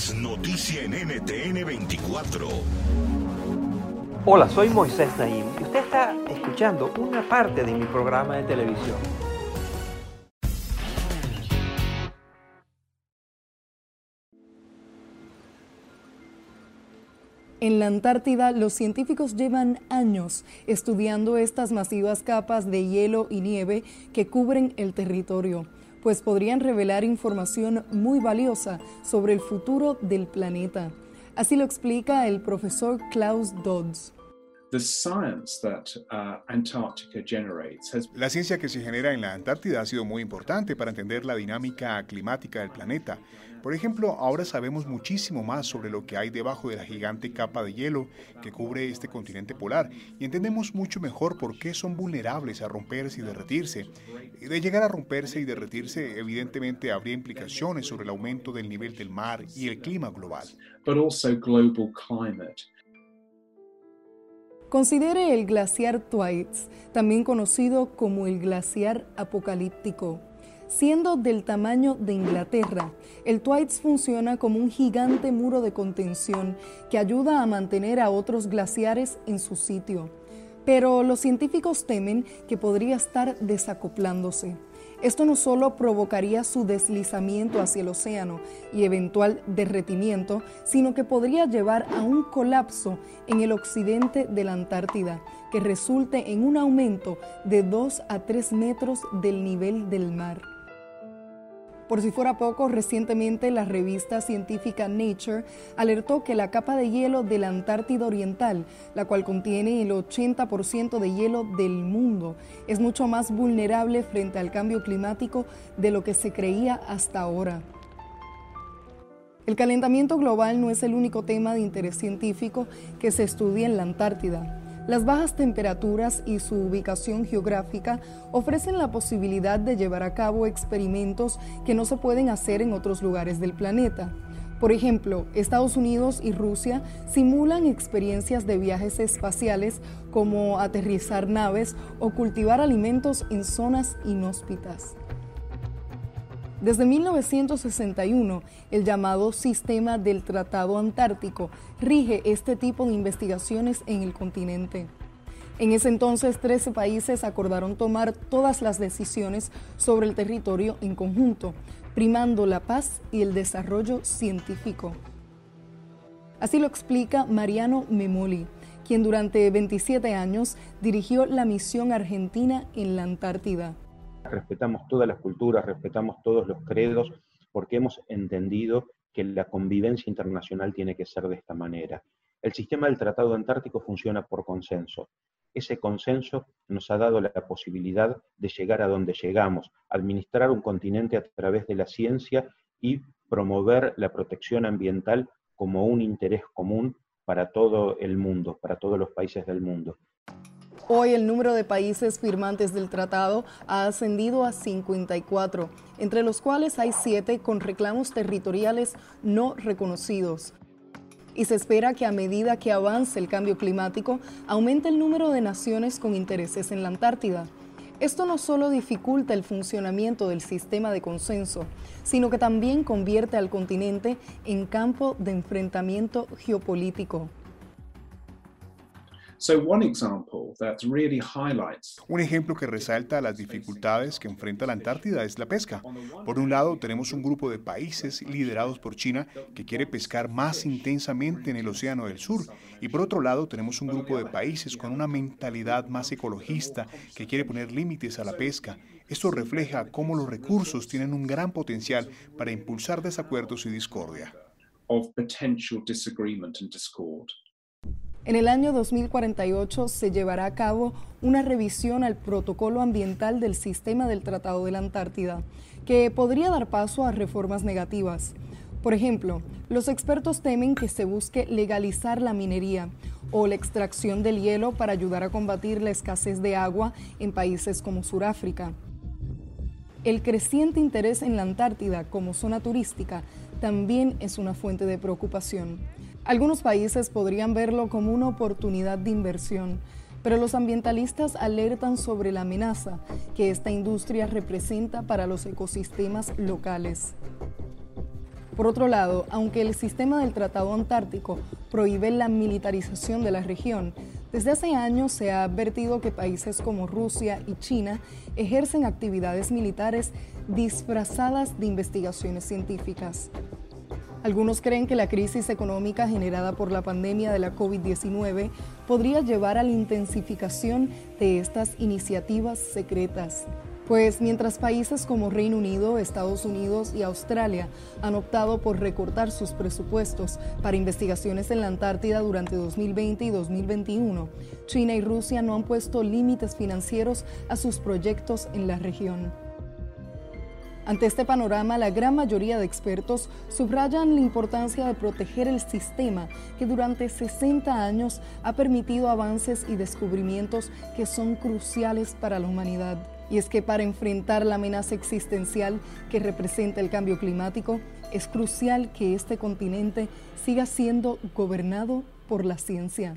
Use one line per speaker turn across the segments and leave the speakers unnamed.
Es noticia en NTN 24.
Hola, soy Moisés Naim y usted está escuchando una parte de mi programa de televisión.
En la Antártida, los científicos llevan años estudiando estas masivas capas de hielo y nieve que cubren el territorio, pues podrían revelar información muy valiosa sobre el futuro del planeta. Así lo explica el profesor Klaus Dodds.
La ciencia que se genera en la Antártida ha sido muy importante para entender la dinámica climática del planeta. Por ejemplo, ahora sabemos muchísimo más sobre lo que hay debajo de la gigante capa de hielo que cubre este continente polar y entendemos mucho mejor por qué son vulnerables a romperse y derretirse. De llegar a romperse y derretirse, evidentemente habría implicaciones sobre el aumento del nivel del mar y el clima global.
Considere el glaciar Thwaites, también conocido como el glaciar apocalíptico. Siendo del tamaño de Inglaterra, el Thwaites funciona como un gigante muro de contención que ayuda a mantener a otros glaciares en su sitio. Pero los científicos temen que podría estar desacoplándose. Esto no solo provocaría su deslizamiento hacia el océano y eventual derretimiento, sino que podría llevar a un colapso en el occidente de la Antártida, que resulte en un aumento de 2 a 3 metros del nivel del mar. Por si fuera poco, recientemente la revista científica Nature alertó que la capa de hielo de la Antártida Oriental, la cual contiene el 80% de hielo del mundo, es mucho más vulnerable frente al cambio climático de lo que se creía hasta ahora. El calentamiento global no es el único tema de interés científico que se estudia en la Antártida. Las bajas temperaturas y su ubicación geográfica ofrecen la posibilidad de llevar a cabo experimentos que no se pueden hacer en otros lugares del planeta. Por ejemplo, Estados Unidos y Rusia simulan experiencias de viajes espaciales como aterrizar naves o cultivar alimentos en zonas inhóspitas. Desde 1961, el llamado Sistema del Tratado Antártico rige este tipo de investigaciones en el continente. En ese entonces, 13 países acordaron tomar todas las decisiones sobre el territorio en conjunto, primando la paz y el desarrollo científico. Así lo explica Mariano Memoli, quien durante 27 años dirigió la misión argentina en la Antártida
respetamos todas las culturas, respetamos todos los credos, porque hemos entendido que la convivencia internacional tiene que ser de esta manera. El sistema del Tratado Antártico funciona por consenso. Ese consenso nos ha dado la posibilidad de llegar a donde llegamos, administrar un continente a través de la ciencia y promover la protección ambiental como un interés común para todo el mundo, para todos los países del mundo.
Hoy el número de países firmantes del tratado ha ascendido a 54, entre los cuales hay siete con reclamos territoriales no reconocidos. Y se espera que a medida que avance el cambio climático, aumente el número de naciones con intereses en la Antártida. Esto no solo dificulta el funcionamiento del sistema de consenso, sino que también convierte al continente en campo de enfrentamiento geopolítico.
Un ejemplo que resalta las dificultades que enfrenta la Antártida es la pesca. Por un lado, tenemos un grupo de países liderados por China que quiere pescar más intensamente en el Océano del Sur. Y por otro lado, tenemos un grupo de países con una mentalidad más ecologista que quiere poner límites a la pesca. Esto refleja cómo los recursos tienen un gran potencial para impulsar desacuerdos y discordia.
En el año 2048 se llevará a cabo una revisión al protocolo ambiental del sistema del Tratado de la Antártida, que podría dar paso a reformas negativas. Por ejemplo, los expertos temen que se busque legalizar la minería o la extracción del hielo para ayudar a combatir la escasez de agua en países como Sudáfrica. El creciente interés en la Antártida como zona turística también es una fuente de preocupación. Algunos países podrían verlo como una oportunidad de inversión, pero los ambientalistas alertan sobre la amenaza que esta industria representa para los ecosistemas locales. Por otro lado, aunque el sistema del Tratado Antártico prohíbe la militarización de la región, desde hace años se ha advertido que países como Rusia y China ejercen actividades militares disfrazadas de investigaciones científicas. Algunos creen que la crisis económica generada por la pandemia de la COVID-19 podría llevar a la intensificación de estas iniciativas secretas. Pues mientras países como Reino Unido, Estados Unidos y Australia han optado por recortar sus presupuestos para investigaciones en la Antártida durante 2020 y 2021, China y Rusia no han puesto límites financieros a sus proyectos en la región. Ante este panorama, la gran mayoría de expertos subrayan la importancia de proteger el sistema que durante 60 años ha permitido avances y descubrimientos que son cruciales para la humanidad. Y es que para enfrentar la amenaza existencial que representa el cambio climático, es crucial que este continente siga siendo gobernado por la ciencia.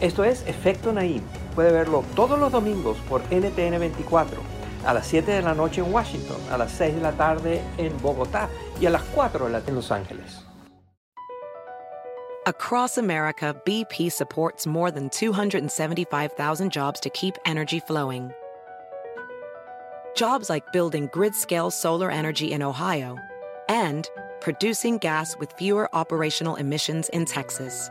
Esto es Efecto Naim. Puede verlo todos los domingos por NTN 24, a las 7 de la noche en Washington, a las 6 de la tarde en Bogotá y a las 4 de la tarde en Los Ángeles.
Across America, BP supports more than 275,000 jobs to keep energy flowing. Jobs like building grid-scale solar energy in Ohio and producing gas with fewer operational emissions in Texas.